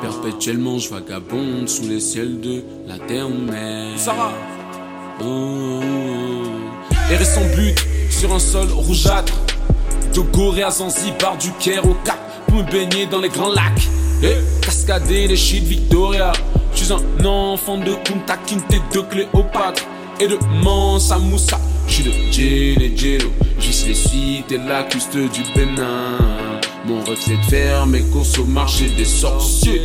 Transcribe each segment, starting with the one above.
Perpétuellement je vagabonde sous les ciels de la terre mer. Sarah. Oh, oh, oh. Et son but sur un sol rougeâtre. De Gorée à Zanzibar, du Caire au Cap, pour me baigner dans les grands lacs. Et cascader les shit Victoria. Je suis un enfant de Kunta Kinte de Cléopâtre et de Mansa Moussa. Je suis de Djele Djelo, juste les suites et la custe du Bénin. Mon rêve c'est de faire mes courses au marché des sorciers.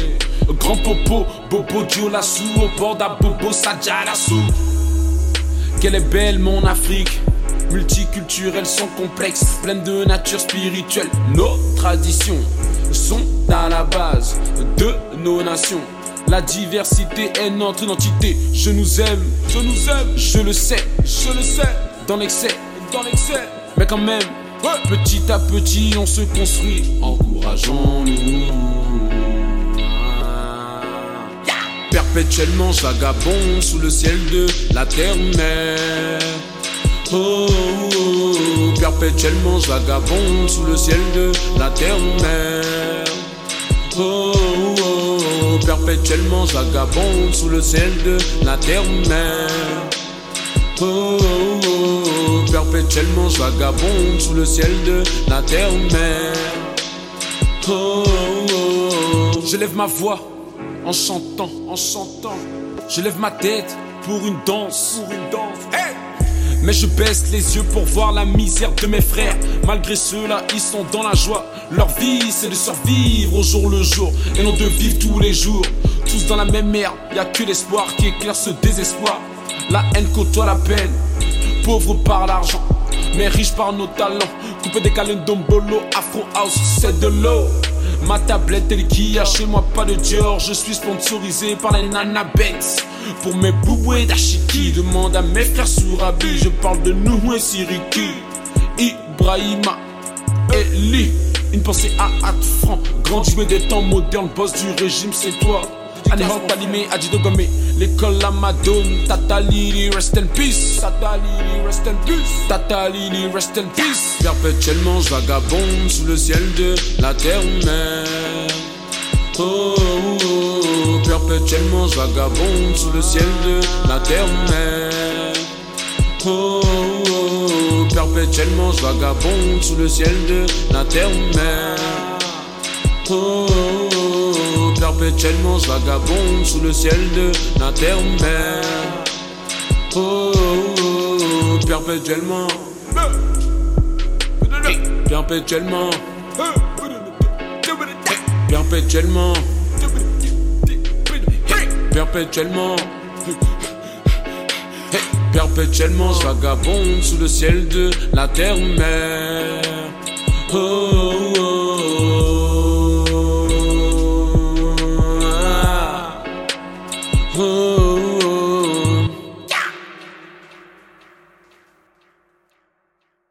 Grand popo, bobo Diolassou, au bord d'Abobo Sadjalassou. Quelle est belle mon Afrique, multiculturelle sans complexe, pleine de nature spirituelle. Nos traditions sont à la base de nos nations. La diversité est notre identité. Je nous aime, je nous aime, je le sais, je le sais. Dans l'excès, dans l'excès. Mais quand même, petit à petit, on se construit. Encourageons-nous. Perpétuellement vagabond sous le ciel de la terre-mère. Oh, oh, oh, perpétuellement vagabond sous le ciel de la terre-mère. Oh, oh, perpétuellement vagabond sous le ciel de la terre-mère. Oh, oh, perpétuellement vagabond sous le ciel de la terre-mère. Oh, oh, je lève ma voix en chantant, en chantant. Je lève ma tête pour une danse, pour une danse. Mais je baisse les yeux pour voir la misère de mes frères. Malgré cela, ils sont dans la joie. Leur vie, c'est de survivre au jour le jour et non de vivre tous les jours. Tous dans la même merde, y a que l'espoir qui éclaire ce désespoir. La haine côtoie la peine, pauvre par l'argent, mais riche par nos talents. Coupé des dombolo, afro house, c'est de l'eau. Ma tablette est a chez moi pas de Dior. Je suis sponsorisé par les Nana Pour mes bouboués d'Ashiki Demande à mes frères Sourabi Je parle de nous et Siriki Ibrahima Eli. Une pensée à hâte franc Grand jouet des temps modernes Boss du régime c'est toi Anehor Talimé Adidogome L'école la Madone Tata Lili rest in peace. Tata Lili rest in peace. Tata Lili rest in peace. Perpétuellement je vagabonde sous le ciel de la terre-mère Oh, oh, oh, perpétuellement je vagabonde sous le ciel de la terre-mère Oh, oh, perpétuellement je vagabonde sous le ciel de la terre-mère Oh, oh, perpétuellement vagabonde sous le ciel de la terre-mère Oh, oh, perpétuellement. Perpétuellement. Perpétuellement. Perpétuellement. Perpétuellement sous le ciel de la terre-mère oh, oh, Oh.